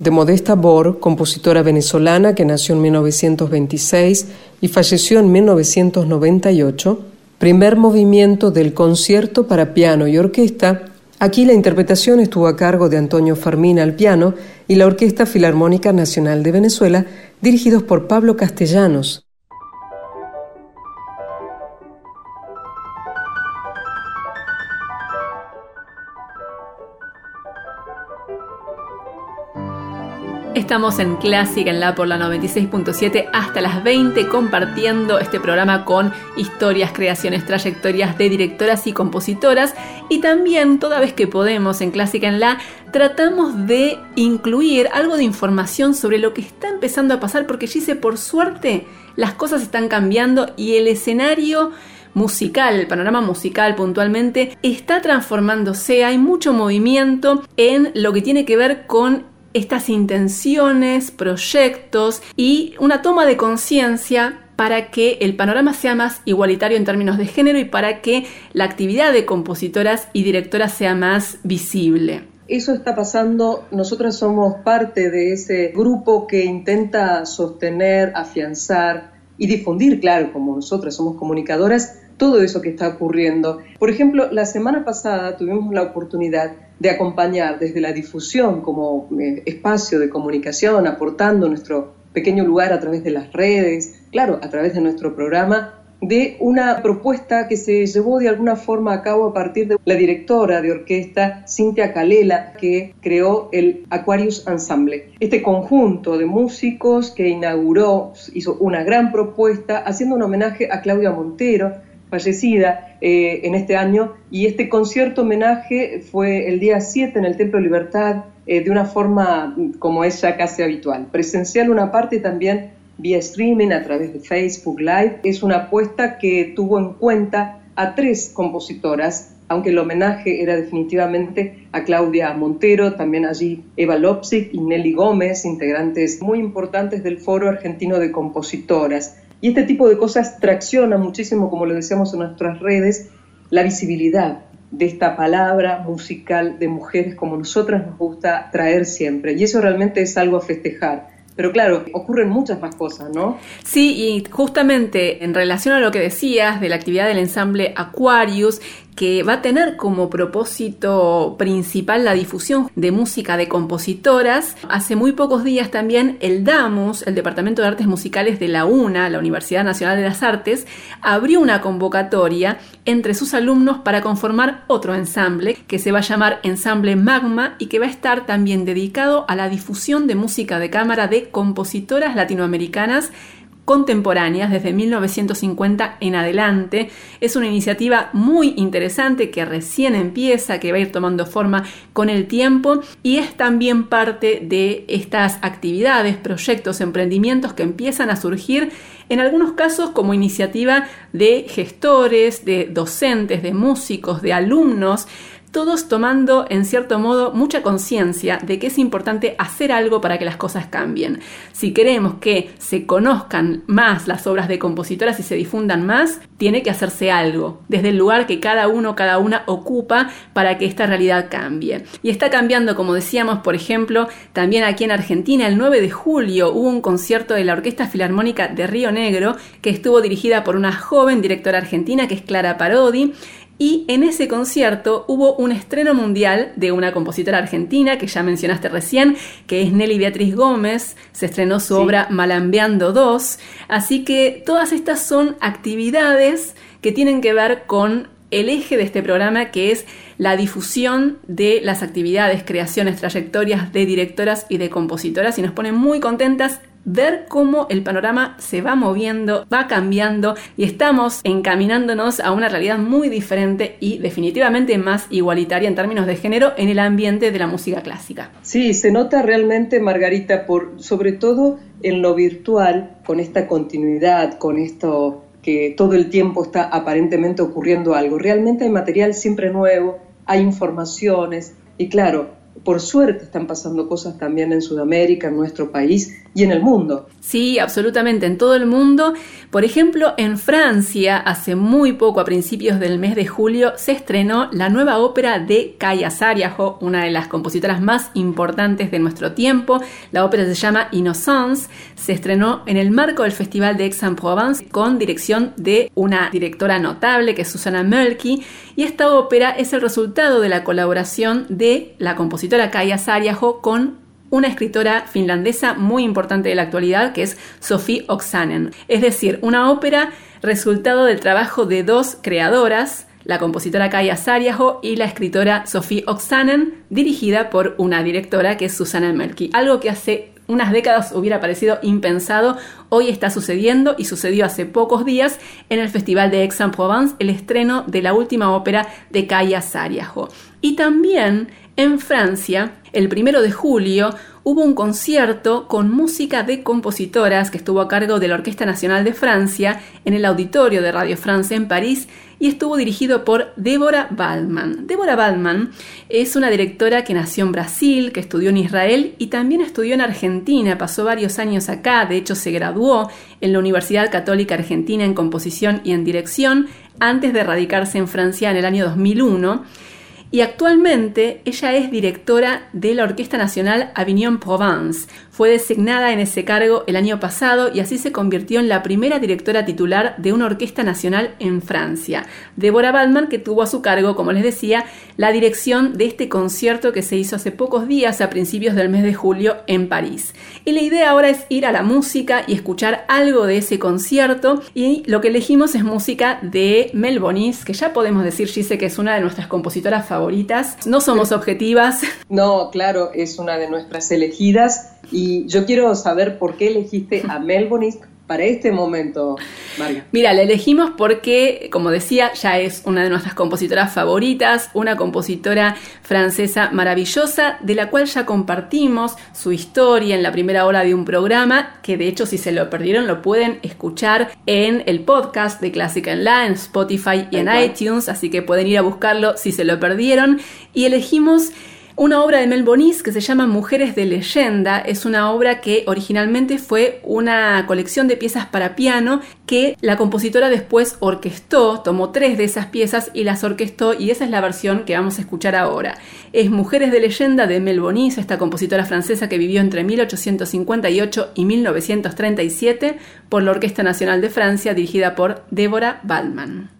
E: de Modesta Bor, compositora venezolana que nació en 1926 y falleció en 1998, primer movimiento del concierto para piano y orquesta. Aquí la interpretación estuvo a cargo de Antonio Farmina al piano y la Orquesta Filarmónica Nacional de Venezuela, dirigidos por Pablo Castellanos.
D: Estamos en Clásica en la por la 96.7 hasta las 20 compartiendo este programa con historias, creaciones, trayectorias de directoras y compositoras. Y también toda vez que podemos en Clásica en la tratamos de incluir algo de información sobre lo que está empezando a pasar porque Gise por suerte las cosas están cambiando y el escenario musical, el panorama musical puntualmente, está transformándose, hay mucho movimiento en lo que tiene que ver con estas intenciones, proyectos y una toma de conciencia para que el panorama sea más igualitario en términos de género y para que la actividad de compositoras y directoras sea más visible.
B: Eso está pasando, nosotras somos parte de ese grupo que intenta sostener, afianzar y difundir, claro, como nosotras somos comunicadoras, todo eso que está ocurriendo. Por ejemplo, la semana pasada tuvimos la oportunidad de acompañar desde la difusión como eh, espacio de comunicación, aportando nuestro pequeño lugar a través de las redes, claro, a través de nuestro programa, de una propuesta que se llevó de alguna forma a cabo a partir de la directora de orquesta Cintia Calela, que creó el Aquarius Ensemble. Este conjunto de músicos que inauguró, hizo una gran propuesta haciendo un homenaje a Claudia Montero, fallecida eh, en este año, y este concierto homenaje fue el día 7 en el Templo Libertad, eh, de una forma mm, como es ya casi habitual. Presencial una parte también vía streaming a través de Facebook Live. Es una apuesta que tuvo en cuenta a tres compositoras, aunque el homenaje era definitivamente a Claudia Montero, también allí Eva Lopsic y Nelly Gómez, integrantes muy importantes del Foro Argentino de Compositoras. Y este tipo de cosas tracciona muchísimo, como lo decíamos en nuestras redes, la visibilidad de esta palabra musical de mujeres como nosotras nos gusta traer siempre. Y eso realmente es algo a festejar. Pero claro, ocurren muchas más cosas, ¿no?
D: Sí, y justamente en relación a lo que decías de la actividad del ensamble Aquarius, que va a tener como propósito principal la difusión de música de compositoras. Hace muy pocos días también el DAMUS, el Departamento de Artes Musicales de la UNA, la Universidad Nacional de las Artes, abrió una convocatoria entre sus alumnos para conformar otro ensamble que se va a llamar Ensamble Magma y que va a estar también dedicado a la difusión de música de cámara de compositoras latinoamericanas contemporáneas desde 1950 en adelante. Es una iniciativa muy interesante que recién empieza, que va a ir tomando forma con el tiempo y es también parte de estas actividades, proyectos, emprendimientos que empiezan a surgir en algunos casos como iniciativa de gestores, de docentes, de músicos, de alumnos, todos tomando en cierto modo mucha conciencia de que es importante hacer algo para que las cosas cambien. Si queremos que se conozcan más las obras de compositoras y se difundan más, tiene que hacerse algo, desde el lugar que cada uno, cada una ocupa para que esta realidad cambie. Y está cambiando, como decíamos, por ejemplo, también aquí en Argentina, el 9 de julio hubo un concierto de la Orquesta Filarmónica de Río Negro que estuvo dirigida por una joven directora argentina que es Clara Parodi y en ese concierto hubo un estreno mundial de una compositora argentina que ya mencionaste recién, que es Nelly Beatriz Gómez. Se estrenó su obra Malambeando 2. Así que todas estas son actividades que tienen que ver con el eje de este programa, que es la difusión de las actividades, creaciones, trayectorias de directoras y de compositoras y nos pone muy contentas ver cómo el panorama se va moviendo, va cambiando y estamos encaminándonos a una realidad muy diferente y definitivamente más igualitaria en términos de género en el ambiente de la música clásica.
B: Sí, se nota realmente, Margarita, por sobre todo en lo virtual, con esta continuidad, con esto que todo el tiempo está aparentemente ocurriendo algo. Realmente hay material siempre nuevo, hay informaciones y claro, por suerte están pasando cosas también en Sudamérica, en nuestro país,
F: y en el mundo.
D: Sí, absolutamente, en todo el mundo. Por ejemplo, en Francia, hace muy poco, a principios del mes de julio, se estrenó la nueva ópera de Kaya Sariajo, una de las compositoras más importantes de nuestro tiempo. La ópera se llama Innocence. Se estrenó en el marco del Festival de Aix-en-Provence con dirección de una directora notable que es Susana Mölky. Y esta ópera es el resultado de la colaboración de la compositora Kaya Sariajo con una escritora finlandesa muy importante de la actualidad que es Sophie Oksanen. Es decir, una ópera resultado del trabajo de dos creadoras, la compositora Kaya Sariaho y la escritora Sophie Oksanen, dirigida por una directora que es Susana Melky. Algo que hace unas décadas hubiera parecido impensado, hoy está sucediendo y sucedió hace pocos días en el Festival de Aix-en-Provence el estreno de la última ópera de Kaya Sariaho. Y también en Francia, el primero de julio, hubo un concierto con música de compositoras que estuvo a cargo de la Orquesta Nacional de Francia en el auditorio de Radio France en París y estuvo dirigido por Débora Baldman. Débora Baldman es una directora que nació en Brasil, que estudió en Israel y también estudió en Argentina, pasó varios años acá, de hecho se graduó en la Universidad Católica Argentina en composición y en dirección antes de radicarse en Francia en el año 2001 y actualmente ella es directora de la Orquesta Nacional Avignon Provence. Fue designada en ese cargo el año pasado y así se convirtió en la primera directora titular de una orquesta nacional en Francia. Deborah Baldman, que tuvo a su cargo, como les decía, la dirección de este concierto que se hizo hace pocos días, a principios del mes de julio, en París. Y la idea ahora es ir a la música y escuchar algo de ese concierto. Y lo que elegimos es música de Mel Bonis, que ya podemos decir, Gise, que es una de nuestras compositoras favoritas. No somos objetivas.
F: No, claro, es una de nuestras elegidas y yo quiero saber por qué elegiste a Melbourne para este momento, María.
D: Mira, la elegimos porque, como decía, ya es una de nuestras compositoras favoritas, una compositora francesa maravillosa, de la cual ya compartimos su historia en la primera hora de un programa, que de hecho si se lo perdieron lo pueden escuchar en el podcast de Clásica en La, en Spotify y en iTunes, así que pueden ir a buscarlo si se lo perdieron. Y elegimos una obra de Mel Bonis que se llama Mujeres de leyenda. Es una obra que originalmente fue una colección de piezas para piano que la compositora después orquestó, tomó tres de esas piezas y las orquestó y esa es la versión que vamos a escuchar ahora. Es Mujeres de leyenda de Mel Bonis, esta compositora francesa que vivió entre 1858 y 1937 por la Orquesta Nacional de Francia dirigida por Débora Baldman.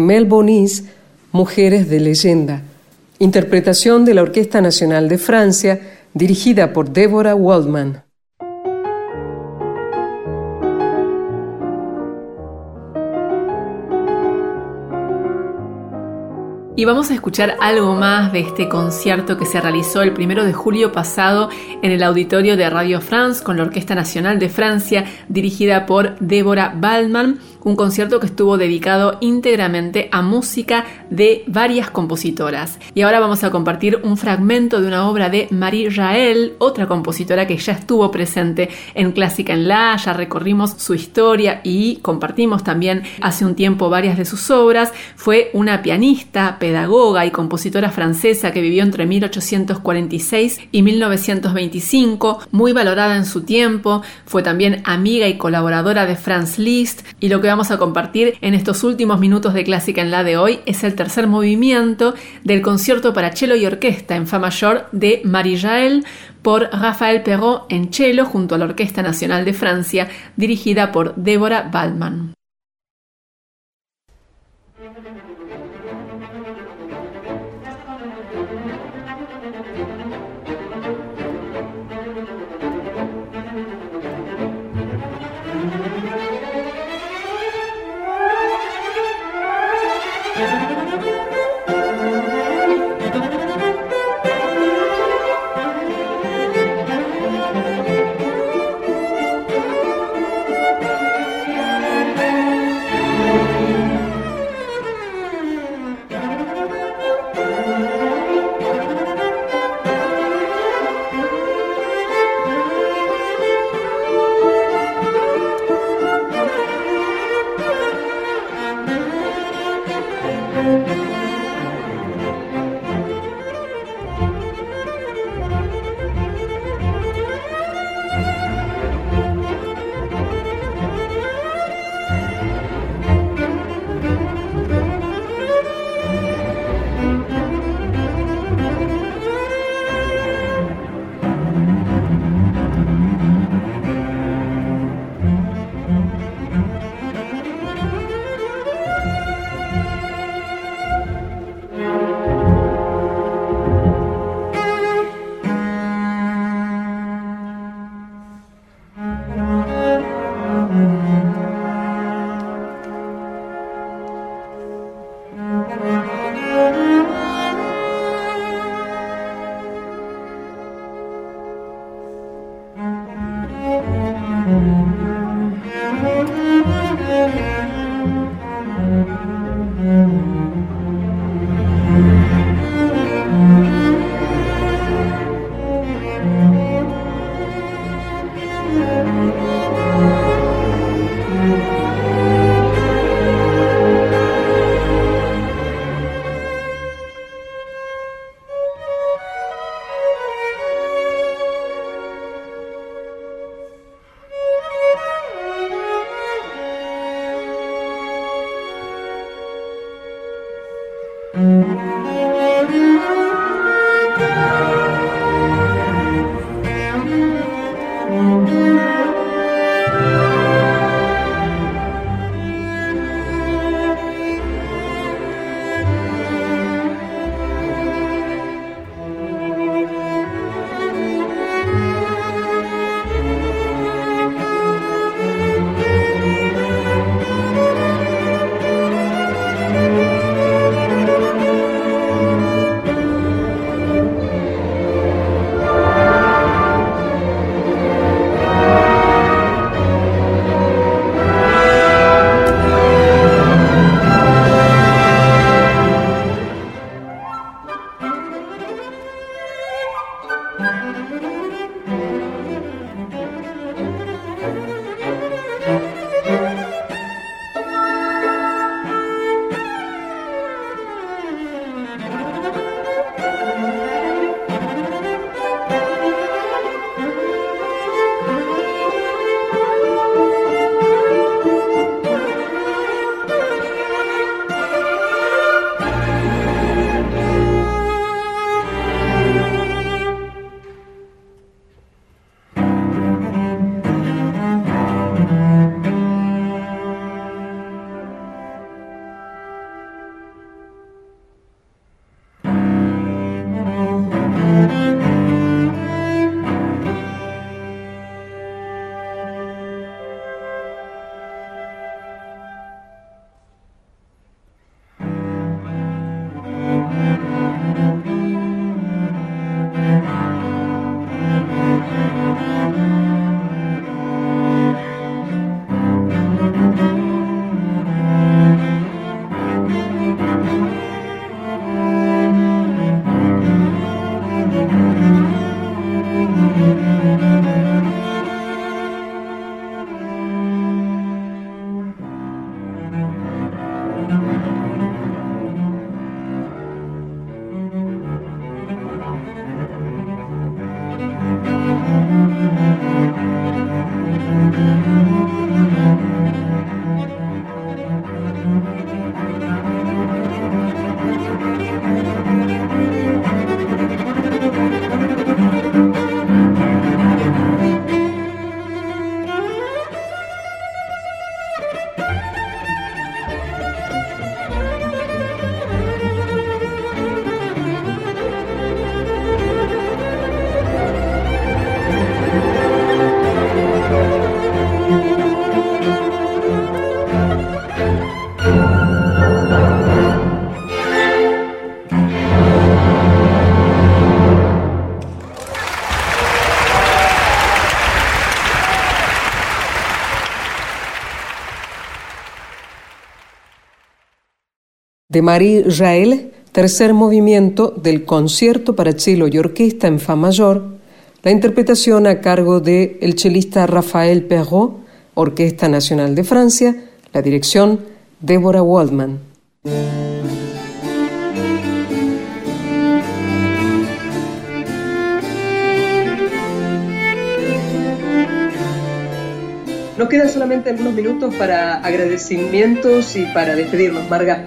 B: Mel Bonis, Mujeres de Leyenda, interpretación de la Orquesta Nacional de Francia, dirigida por Deborah Waldman.
D: Y vamos a escuchar algo más de este concierto que se realizó el primero de julio pasado en el auditorio de Radio France con la Orquesta Nacional de Francia, dirigida por Deborah Baldman un concierto que estuvo dedicado íntegramente a música de varias compositoras. Y ahora vamos a compartir un fragmento de una obra de Marie Rael, otra compositora que ya estuvo presente en Clásica en La, ya recorrimos su historia y compartimos también hace un tiempo varias de sus obras. Fue una pianista, pedagoga y compositora francesa que vivió entre 1846 y 1925, muy valorada en su tiempo, fue también amiga y colaboradora de Franz Liszt y lo que vamos a compartir en estos últimos minutos de Clásica en la de hoy es el tercer movimiento del concierto para cello y orquesta en fa mayor de Marie Jael por Raphaël Perrault en cello junto a la Orquesta Nacional de Francia dirigida por Deborah Baldman.
G: De Marie Rael, tercer movimiento del concierto para cello y orquesta en fa mayor, la interpretación a cargo de el chelista Raphaël Perrault, Orquesta Nacional de Francia, la dirección Deborah Waldman.
B: Nos quedan solamente algunos minutos para agradecimientos y para despedirnos, Marga.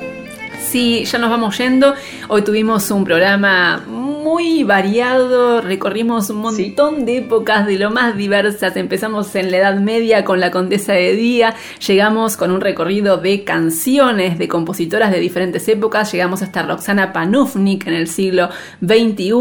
D: Sí, ya nos vamos yendo. Hoy tuvimos un programa muy variado, recorrimos un montón de épocas de lo más diversas. Empezamos en la Edad Media con la Condesa de Día, llegamos con un recorrido de canciones de compositoras de diferentes épocas, llegamos hasta Roxana Panufnik en el siglo XXI.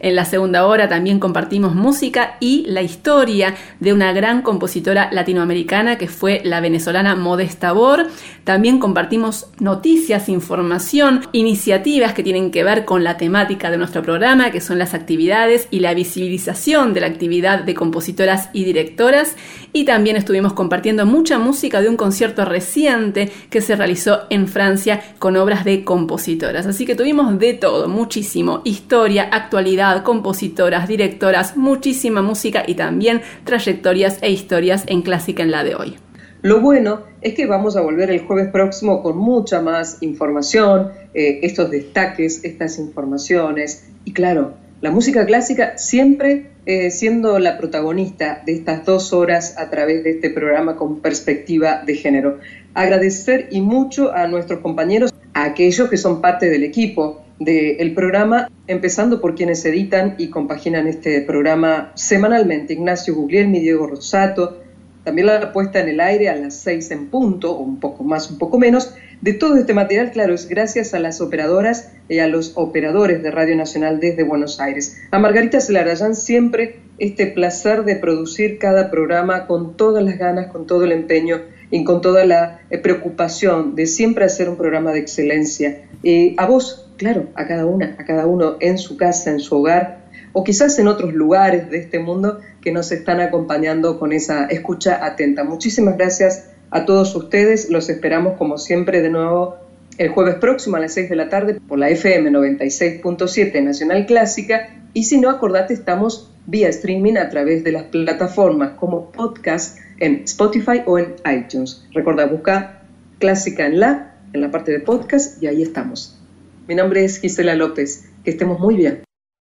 D: En la segunda hora también compartimos música y la historia de una gran compositora latinoamericana que fue la venezolana Modesta Bor. También compartimos noticias, información, iniciativas que tienen que ver con la temática de nuestro programa, que son las actividades y la visibilización de la actividad de compositoras y directoras. Y también estuvimos compartiendo mucha música de un concierto reciente que se realizó en Francia con obras de compositoras. Así que tuvimos de todo, muchísimo. Historia, actualidad, compositoras, directoras, muchísima música y también trayectorias e historias en clásica en la de hoy.
B: Lo bueno es que vamos a volver el jueves próximo con mucha más información, eh, estos destaques, estas informaciones. Y claro, la música clásica siempre eh, siendo la protagonista de estas dos horas a través de este programa con perspectiva de género. Agradecer y mucho a nuestros compañeros, a aquellos que son parte del equipo del programa, empezando por quienes editan y compaginan este programa semanalmente, Ignacio Guglielmi, Diego Rosato, también la puesta en el aire a las seis en punto, o un poco más, un poco menos, de todo este material, claro, es gracias a las operadoras y a los operadores de Radio Nacional desde Buenos Aires. A Margarita Celarayán siempre este placer de producir cada programa con todas las ganas, con todo el empeño y con toda la eh, preocupación de siempre hacer un programa de excelencia. Y a vos, claro, a cada una, a cada uno en su casa, en su hogar, o quizás en otros lugares de este mundo que nos están acompañando con esa escucha atenta. Muchísimas gracias a todos ustedes. Los esperamos como siempre de nuevo el jueves próximo a las 6 de la tarde por la FM 96.7 Nacional Clásica. Y si no, acordate, estamos vía streaming a través de las plataformas como podcast en Spotify o en iTunes. Recuerda, busca Clásica en la, en la parte de podcast y ahí estamos. Mi nombre es Gisela López. Que estemos muy bien.